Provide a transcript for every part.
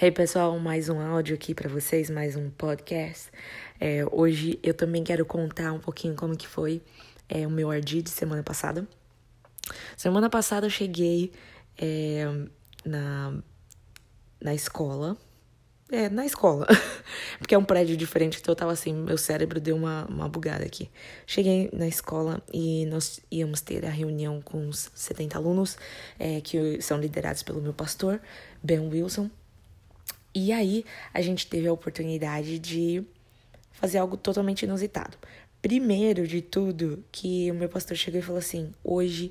Hey pessoal, mais um áudio aqui para vocês, mais um podcast. É, hoje eu também quero contar um pouquinho como que foi é, o meu RD de semana passada. Semana passada eu cheguei é, na, na escola. É, na escola. Porque é um prédio diferente, então eu tava assim, meu cérebro deu uma, uma bugada aqui. Cheguei na escola e nós íamos ter a reunião com os 70 alunos é, que são liderados pelo meu pastor, Ben Wilson. E aí a gente teve a oportunidade de fazer algo totalmente inusitado. Primeiro de tudo, que o meu pastor chegou e falou assim: hoje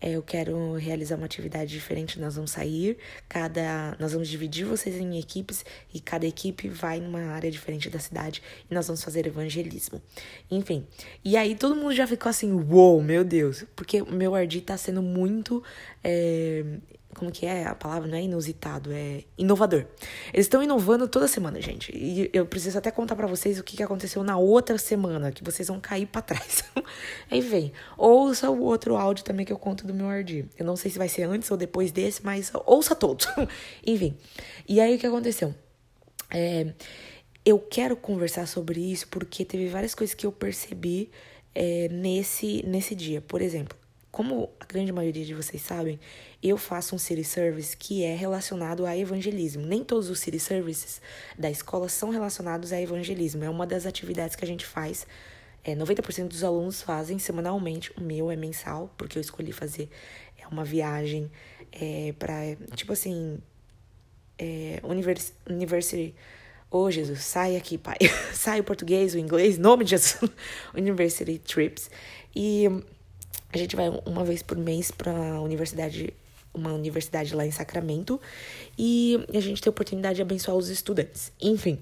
é, eu quero realizar uma atividade diferente. Nós vamos sair, cada, nós vamos dividir vocês em equipes e cada equipe vai numa área diferente da cidade e nós vamos fazer evangelismo. Enfim, e aí todo mundo já ficou assim, uou, wow, meu Deus, porque o meu Ardi tá sendo muito é, como que é a palavra? Não é inusitado, é inovador. Eles estão inovando toda semana, gente. E eu preciso até contar para vocês o que aconteceu na outra semana, que vocês vão cair para trás. Vem, ouça o outro áudio também que eu conto do meu Ardi. Eu não sei se vai ser antes ou depois desse, mas ouça todos. Enfim. E aí o que aconteceu? É, eu quero conversar sobre isso porque teve várias coisas que eu percebi é, nesse, nesse dia. Por exemplo, como a grande maioria de vocês sabem, eu faço um city service que é relacionado a evangelismo. Nem todos os city services da escola são relacionados a evangelismo. É uma das atividades que a gente faz. É, 90% dos alunos fazem semanalmente. O meu é mensal, porque eu escolhi fazer é uma viagem é, para, tipo assim, é, univers, university. Ô oh, Jesus, sai aqui, pai. sai o português, o inglês, nome de Jesus. university trips. E a gente vai uma vez por mês para universidade uma universidade lá em Sacramento e a gente tem a oportunidade de abençoar os estudantes. Enfim.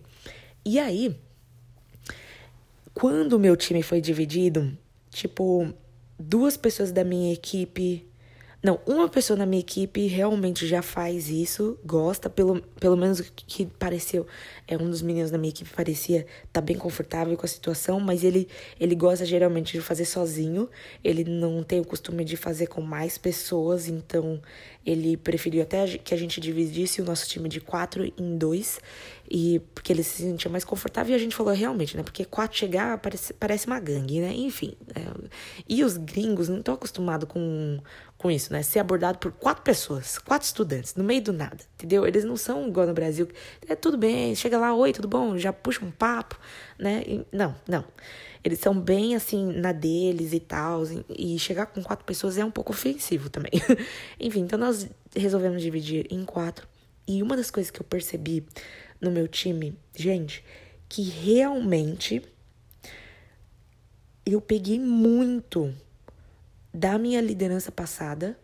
E aí, quando o meu time foi dividido, tipo, duas pessoas da minha equipe não, uma pessoa na minha equipe realmente já faz isso, gosta, pelo, pelo menos que pareceu, é um dos meninos da minha equipe parecia tá bem confortável com a situação, mas ele ele gosta geralmente de fazer sozinho, ele não tem o costume de fazer com mais pessoas, então ele preferiu até que a gente dividisse o nosso time de quatro em dois, e porque ele se sentia mais confortável, e a gente falou realmente, né, porque quatro chegar parece, parece uma gangue, né, enfim, é, e os gringos não estão acostumados com com isso, né? Ser abordado por quatro pessoas, quatro estudantes, no meio do nada, entendeu? Eles não são igual no Brasil, é tudo bem, chega lá, oi, tudo bom? Já puxa um papo, né? E, não, não. Eles são bem assim na deles e tal, e chegar com quatro pessoas é um pouco ofensivo também. Enfim, então nós resolvemos dividir em quatro. E uma das coisas que eu percebi no meu time, gente, que realmente eu peguei muito da minha liderança passada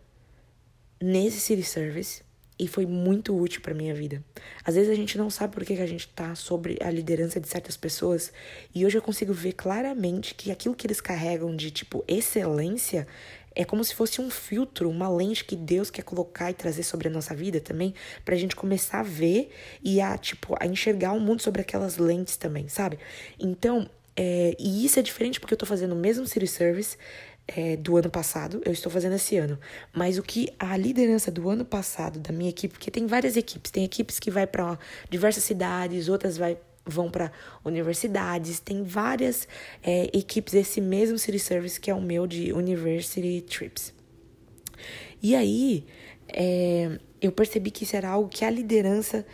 nesse city service e foi muito útil para minha vida. Às vezes a gente não sabe por que, a gente tá sobre a liderança de certas pessoas e hoje eu consigo ver claramente que aquilo que eles carregam de tipo excelência é como se fosse um filtro, uma lente que Deus quer colocar e trazer sobre a nossa vida também, pra gente começar a ver e a, tipo, a enxergar o mundo sobre aquelas lentes também, sabe? Então, é, e isso é diferente porque eu tô fazendo o mesmo city service, é, do ano passado, eu estou fazendo esse ano. Mas o que a liderança do ano passado da minha equipe, porque tem várias equipes, tem equipes que vai para diversas cidades, outras vai vão para universidades, tem várias é, equipes desse mesmo city service que é o meu de University Trips. E aí, é, eu percebi que isso era algo que a liderança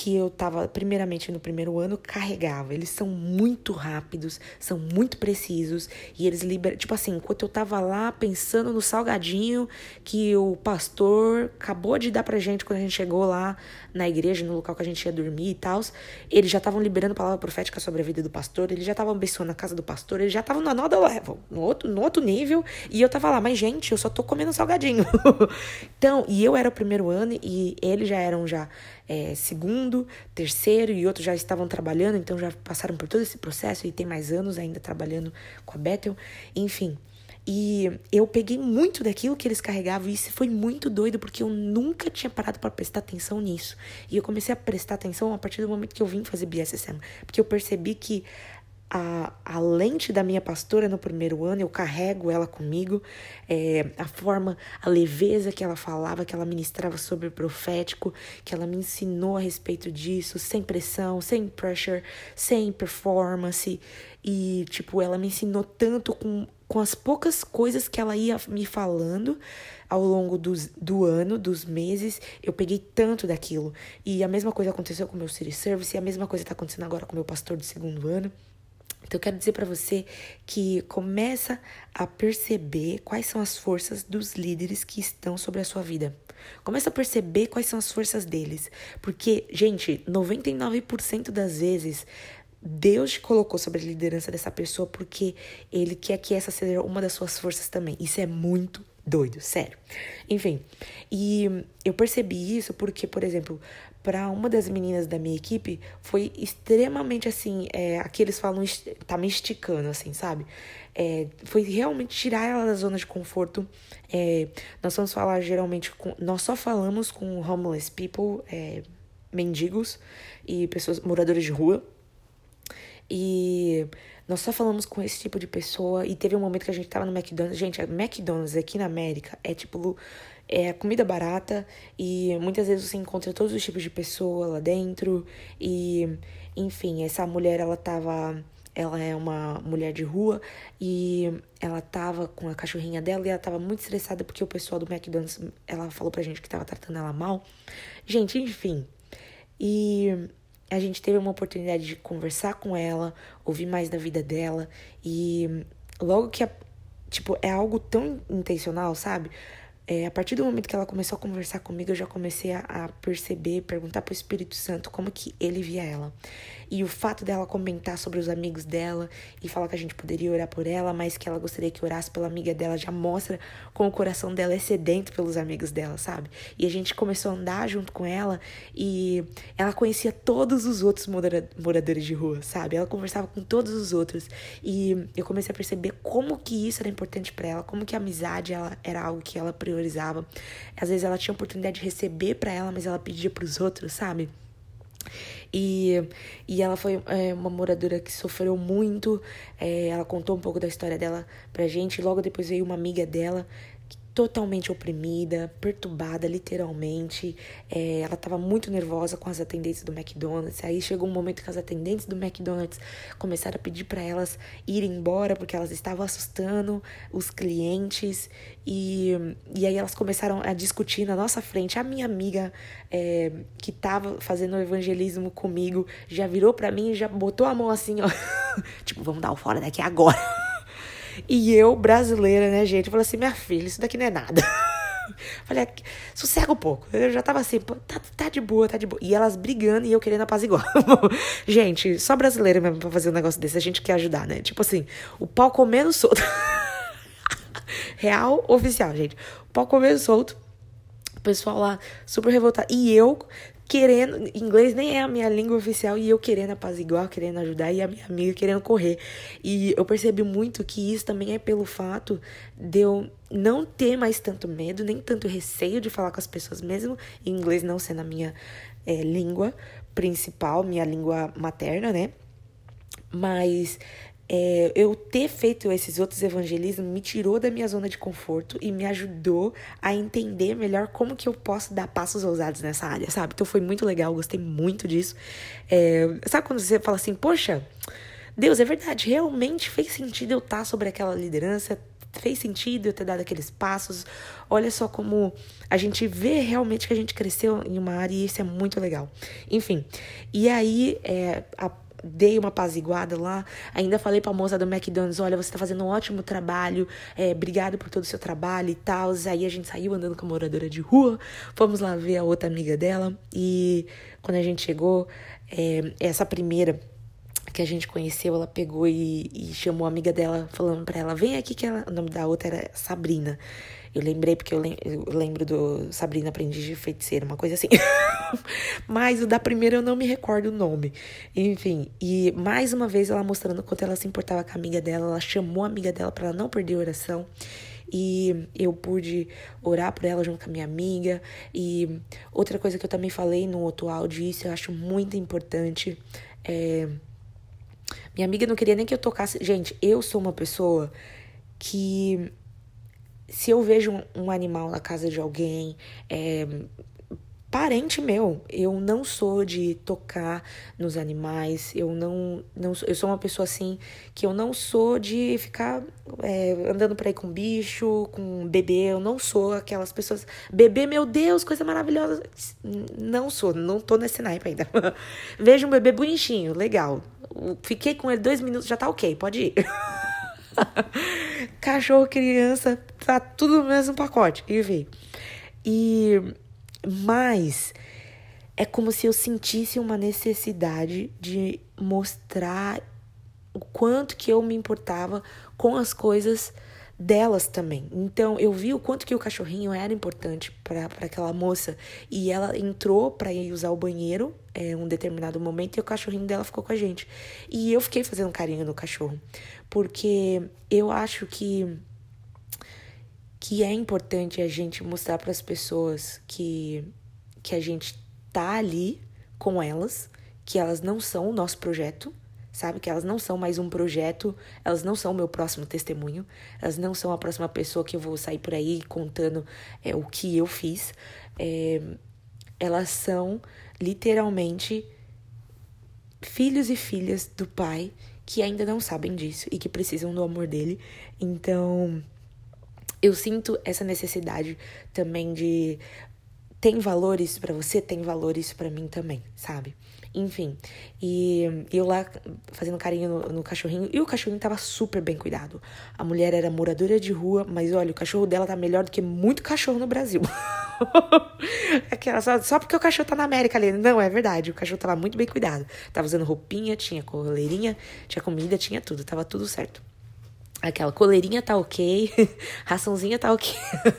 que eu tava, primeiramente no primeiro ano, carregava. Eles são muito rápidos, são muito precisos e eles liberam. Tipo assim, enquanto eu tava lá pensando no salgadinho que o pastor acabou de dar pra gente quando a gente chegou lá na igreja, no local que a gente ia dormir e tal, eles já estavam liberando palavra profética sobre a vida do pastor, eles já estavam abençoando a casa do pastor, eles já estavam na nota level, no outro, no outro nível, e eu tava lá, mas gente, eu só tô comendo salgadinho. então, e eu era o primeiro ano e eles já eram já é, segundo, terceiro e outros já estavam trabalhando, então já passaram por todo esse processo e tem mais anos ainda trabalhando com a Bethel. Enfim, e eu peguei muito daquilo que eles carregavam e isso foi muito doido porque eu nunca tinha parado para prestar atenção nisso. E eu comecei a prestar atenção a partir do momento que eu vim fazer BSSM, porque eu percebi que a, a lente da minha pastora no primeiro ano, eu carrego ela comigo, é, a forma, a leveza que ela falava, que ela ministrava sobre o profético, que ela me ensinou a respeito disso, sem pressão, sem pressure, sem performance, e, tipo, ela me ensinou tanto com, com as poucas coisas que ela ia me falando ao longo dos, do ano, dos meses, eu peguei tanto daquilo. E a mesma coisa aconteceu com o meu City Service, e a mesma coisa está acontecendo agora com o meu pastor de segundo ano. Então, eu quero dizer para você que começa a perceber quais são as forças dos líderes que estão sobre a sua vida. Começa a perceber quais são as forças deles. Porque, gente, 99% das vezes Deus te colocou sobre a liderança dessa pessoa porque ele quer que essa seja uma das suas forças também. Isso é muito doido, sério. Enfim, e eu percebi isso porque, por exemplo, para uma das meninas da minha equipe foi extremamente assim, é, eles falam, tá me esticando, assim, sabe? É, foi realmente tirar ela da zona de conforto. É, nós vamos falar geralmente com. Nós só falamos com homeless people, é, mendigos e pessoas moradores de rua. E nós só falamos com esse tipo de pessoa. E teve um momento que a gente tava no McDonald's. Gente, McDonald's aqui na América é tipo. É comida barata e muitas vezes você encontra todos os tipos de pessoa lá dentro. E, enfim, essa mulher, ela tava. Ela é uma mulher de rua e ela tava com a cachorrinha dela e ela tava muito estressada porque o pessoal do McDonald's, ela falou pra gente que tava tratando ela mal. Gente, enfim. E a gente teve uma oportunidade de conversar com ela, ouvir mais da vida dela e logo que a, tipo é algo tão intencional, sabe? É, a partir do momento que ela começou a conversar comigo, eu já comecei a, a perceber, perguntar pro Espírito Santo como que ele via ela. E o fato dela comentar sobre os amigos dela e falar que a gente poderia orar por ela, mas que ela gostaria que orasse pela amiga dela, já mostra como o coração dela é sedento pelos amigos dela, sabe? E a gente começou a andar junto com ela e ela conhecia todos os outros moradores de rua, sabe? Ela conversava com todos os outros e eu comecei a perceber como que isso era importante para ela, como que a amizade ela, era algo que ela priorizava. Às vezes ela tinha oportunidade de receber para ela, mas ela pedia para os outros, sabe? E, e ela foi é, uma moradora que sofreu muito. É, ela contou um pouco da história dela pra gente. Logo depois veio uma amiga dela totalmente oprimida, perturbada, literalmente. É, ela estava muito nervosa com as atendentes do McDonald's. Aí chegou um momento que as atendentes do McDonald's começaram a pedir para elas ir embora porque elas estavam assustando os clientes. E, e aí elas começaram a discutir na nossa frente. A minha amiga é, que estava fazendo evangelismo comigo já virou para mim e já botou a mão assim, ó. tipo, vamos dar o fora daqui agora. E eu, brasileira, né, gente, falei assim: minha filha, isso daqui não é nada. Falei, sossega um pouco. Eu já tava assim, tá, tá de boa, tá de boa. E elas brigando e eu querendo apaziguar. gente, só brasileira mesmo pra fazer um negócio desse. A gente quer ajudar, né? Tipo assim, o pau comendo solto. Real oficial, gente. O pau comendo solto. O pessoal lá super revoltado. E eu querendo, inglês nem é a minha língua oficial e eu querendo apaziguar, querendo ajudar e a minha amiga querendo correr. E eu percebi muito que isso também é pelo fato de eu não ter mais tanto medo, nem tanto receio de falar com as pessoas, mesmo inglês não sendo a minha é, língua principal, minha língua materna, né? Mas é, eu ter feito esses outros evangelismos me tirou da minha zona de conforto e me ajudou a entender melhor como que eu posso dar passos ousados nessa área, sabe? Então foi muito legal, gostei muito disso. É, sabe quando você fala assim, poxa, Deus, é verdade, realmente fez sentido eu estar sobre aquela liderança, fez sentido eu ter dado aqueles passos. Olha só como a gente vê realmente que a gente cresceu em uma área e isso é muito legal. Enfim, e aí é, a dei uma apaziguada lá. Ainda falei pra moça do McDonald's: olha, você tá fazendo um ótimo trabalho, é, obrigado por todo o seu trabalho e tal. Aí a gente saiu andando com a moradora de rua, fomos lá ver a outra amiga dela. E quando a gente chegou, é, essa primeira que a gente conheceu, ela pegou e, e chamou a amiga dela, falando pra ela: vem aqui, que ela, o nome da outra era Sabrina. Eu lembrei porque eu, lembro do Sabrina Aprendiz de Feiticeira, uma coisa assim. Mas o da primeira eu não me recordo o nome. Enfim, e mais uma vez ela mostrando quanto ela se importava com a amiga dela, ela chamou a amiga dela para ela não perder a oração. E eu pude orar por ela junto com a minha amiga. E outra coisa que eu também falei no outro áudio, isso eu acho muito importante. É Minha amiga não queria nem que eu tocasse. Gente, eu sou uma pessoa que se eu vejo um, animal na casa de alguém, é, parente meu. Eu não sou de tocar nos animais. Eu não, não eu sou uma pessoa assim que eu não sou de ficar é, andando por aí com bicho, com bebê. Eu não sou aquelas pessoas. Bebê, meu Deus, coisa maravilhosa. Não sou, não tô nesse naipe ainda. Vejo um bebê bonitinho, legal. Fiquei com ele dois minutos, já tá ok, pode ir. Cachorro, criança, tá tudo no mesmo pacote. Enfim. E mas é como se eu sentisse uma necessidade de mostrar o quanto que eu me importava com as coisas delas também. Então eu vi o quanto que o cachorrinho era importante para aquela moça e ela entrou para ir usar o banheiro é, um determinado momento e o cachorrinho dela ficou com a gente. E eu fiquei fazendo carinho no cachorro, porque eu acho que que é importante a gente mostrar para as pessoas que, que a gente tá ali com elas, que elas não são o nosso projeto, sabe? Que elas não são mais um projeto, elas não são o meu próximo testemunho, elas não são a próxima pessoa que eu vou sair por aí contando é, o que eu fiz. É, elas são literalmente filhos e filhas do pai que ainda não sabem disso e que precisam do amor dele. Então eu sinto essa necessidade também de tem valores para você, tem valores para mim também, sabe? Enfim, e eu lá fazendo carinho no, no, cachorrinho, e o cachorrinho tava super bem cuidado. A mulher era moradora de rua, mas olha, o cachorro dela tá melhor do que muito cachorro no Brasil. Aquela, só, só porque o cachorro tá na América ali. Não, é verdade, o cachorro tava muito bem cuidado. Tava usando roupinha, tinha coleirinha, tinha comida, tinha tudo, tava tudo certo. Aquela coleirinha tá ok, raçãozinha tá ok.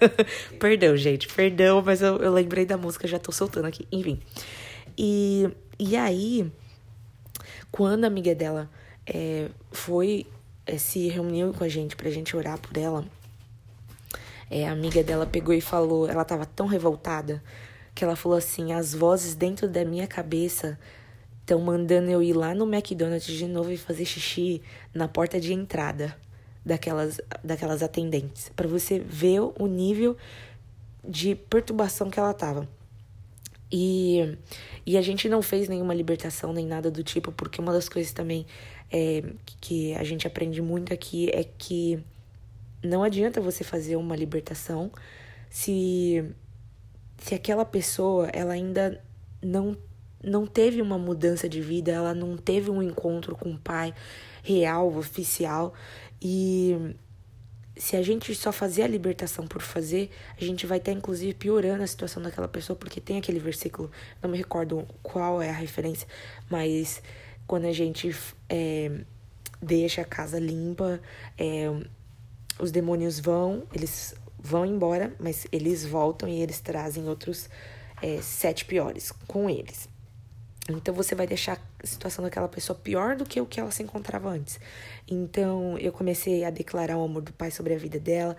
perdão, gente, perdão, mas eu, eu lembrei da música, já tô soltando aqui. Enfim. E, e aí, quando a amiga dela é, foi, é, se reuniu com a gente pra gente orar por ela, é, a amiga dela pegou e falou, ela tava tão revoltada, que ela falou assim: as vozes dentro da minha cabeça estão mandando eu ir lá no McDonald's de novo e fazer xixi na porta de entrada daquelas, daquelas atendentes, para você ver o nível de perturbação que ela tava. E, e a gente não fez nenhuma libertação nem nada do tipo, porque uma das coisas também é, que a gente aprende muito aqui é que não adianta você fazer uma libertação se, se aquela pessoa ela ainda não, não teve uma mudança de vida, ela não teve um encontro com o pai real, oficial. E se a gente só fazer a libertação por fazer, a gente vai estar inclusive piorando a situação daquela pessoa, porque tem aquele versículo, não me recordo qual é a referência, mas quando a gente é, deixa a casa limpa, é, os demônios vão, eles vão embora, mas eles voltam e eles trazem outros é, sete piores com eles. Então você vai deixar a situação daquela pessoa pior do que o que ela se encontrava antes. Então eu comecei a declarar o amor do Pai sobre a vida dela,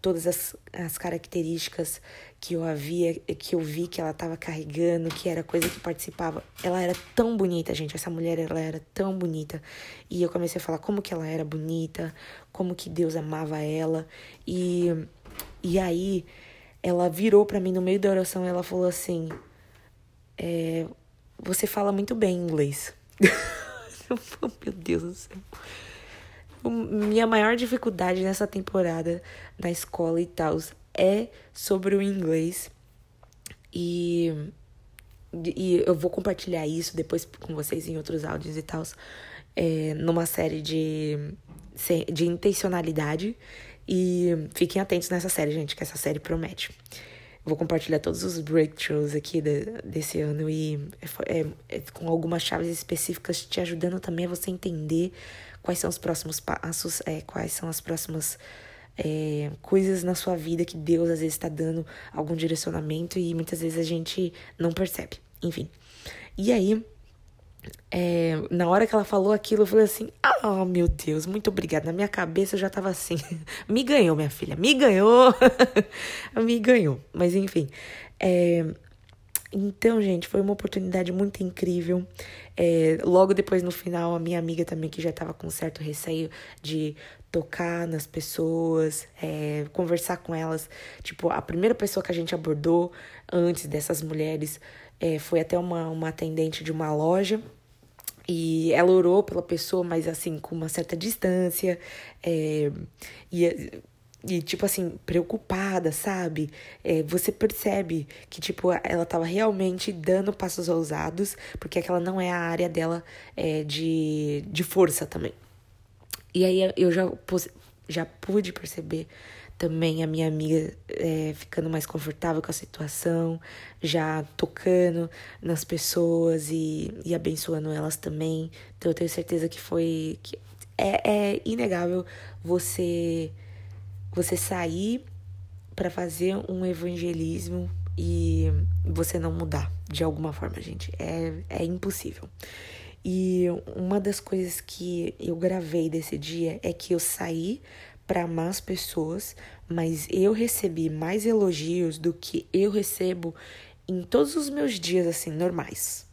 todas as, as características que eu havia, que eu vi que ela estava carregando, que era coisa que participava. Ela era tão bonita, gente. Essa mulher ela era tão bonita. E eu comecei a falar como que ela era bonita, como que Deus amava ela. E e aí ela virou para mim no meio da oração, ela falou assim: é, você fala muito bem inglês. Meu Deus do céu. Minha maior dificuldade nessa temporada na escola e tal é sobre o inglês. E, e eu vou compartilhar isso depois com vocês em outros áudios e tal. É, numa série de, de intencionalidade. E fiquem atentos nessa série, gente, que essa série promete. Vou compartilhar todos os breakthroughs aqui de, desse ano e é, é, é, com algumas chaves específicas te ajudando também a você entender quais são os próximos passos, é, quais são as próximas é, coisas na sua vida que Deus às vezes está dando algum direcionamento e muitas vezes a gente não percebe. Enfim. E aí, é, na hora que ela falou aquilo, eu falei assim: Ah, oh, meu Deus, muito obrigada. Na minha cabeça eu já tava assim: Me ganhou, minha filha, me ganhou, me ganhou. Mas enfim, é, Então, gente, foi uma oportunidade muito incrível. É, logo depois, no final, a minha amiga também, que já estava com certo receio de tocar nas pessoas, é, conversar com elas. Tipo, a primeira pessoa que a gente abordou antes dessas mulheres é, foi até uma, uma atendente de uma loja. E ela orou pela pessoa, mas assim, com uma certa distância. É, e e, tipo assim, preocupada, sabe? É, você percebe que, tipo, ela tava realmente dando passos ousados, porque aquela não é a área dela é, de, de força também. E aí eu já, já pude perceber também a minha amiga é, ficando mais confortável com a situação, já tocando nas pessoas e, e abençoando elas também. Então eu tenho certeza que foi. Que é, é inegável você você sair para fazer um evangelismo e você não mudar de alguma forma, gente. É, é impossível. E uma das coisas que eu gravei desse dia é que eu saí para amar as pessoas, mas eu recebi mais elogios do que eu recebo em todos os meus dias assim normais.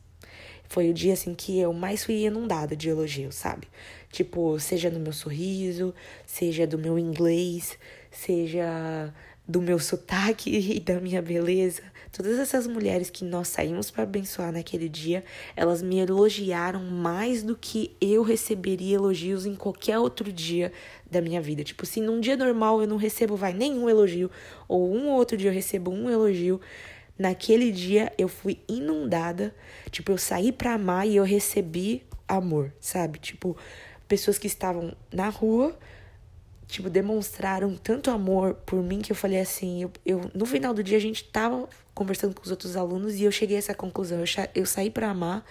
Foi o dia assim que eu mais fui inundada de elogios, sabe? Tipo, seja no meu sorriso, seja do meu inglês, seja do meu sotaque e da minha beleza. Todas essas mulheres que nós saímos para abençoar naquele dia, elas me elogiaram mais do que eu receberia elogios em qualquer outro dia da minha vida. Tipo, se num dia normal eu não recebo, vai, nenhum elogio, ou um ou outro dia eu recebo um elogio, naquele dia eu fui inundada. Tipo, eu saí para amar e eu recebi amor, sabe? Tipo, pessoas que estavam na rua, tipo, demonstraram tanto amor por mim que eu falei assim, eu, eu no final do dia a gente tava conversando com os outros alunos e eu cheguei a essa conclusão, eu, eu saí para amar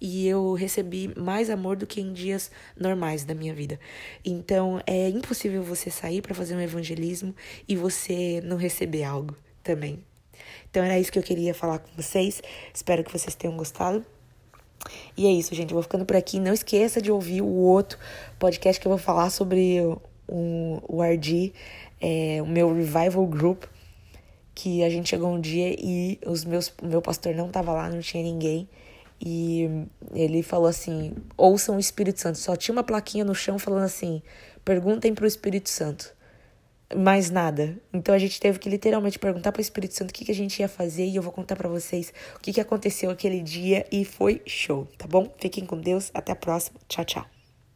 e eu recebi mais amor do que em dias normais da minha vida. Então, é impossível você sair para fazer um evangelismo e você não receber algo também. Então, era isso que eu queria falar com vocês. Espero que vocês tenham gostado. E é isso, gente. Eu vou ficando por aqui. Não esqueça de ouvir o outro podcast que eu vou falar sobre o, o RD, é, o meu Revival Group. Que a gente chegou um dia e os meus, o meu pastor não tava lá, não tinha ninguém. E ele falou assim: ouçam o Espírito Santo. Só tinha uma plaquinha no chão falando assim: perguntem pro Espírito Santo mais nada. Então a gente teve que literalmente perguntar para o Espírito Santo o que, que a gente ia fazer e eu vou contar para vocês o que, que aconteceu aquele dia e foi show, tá bom? Fiquem com Deus, até a próxima. Tchau, tchau.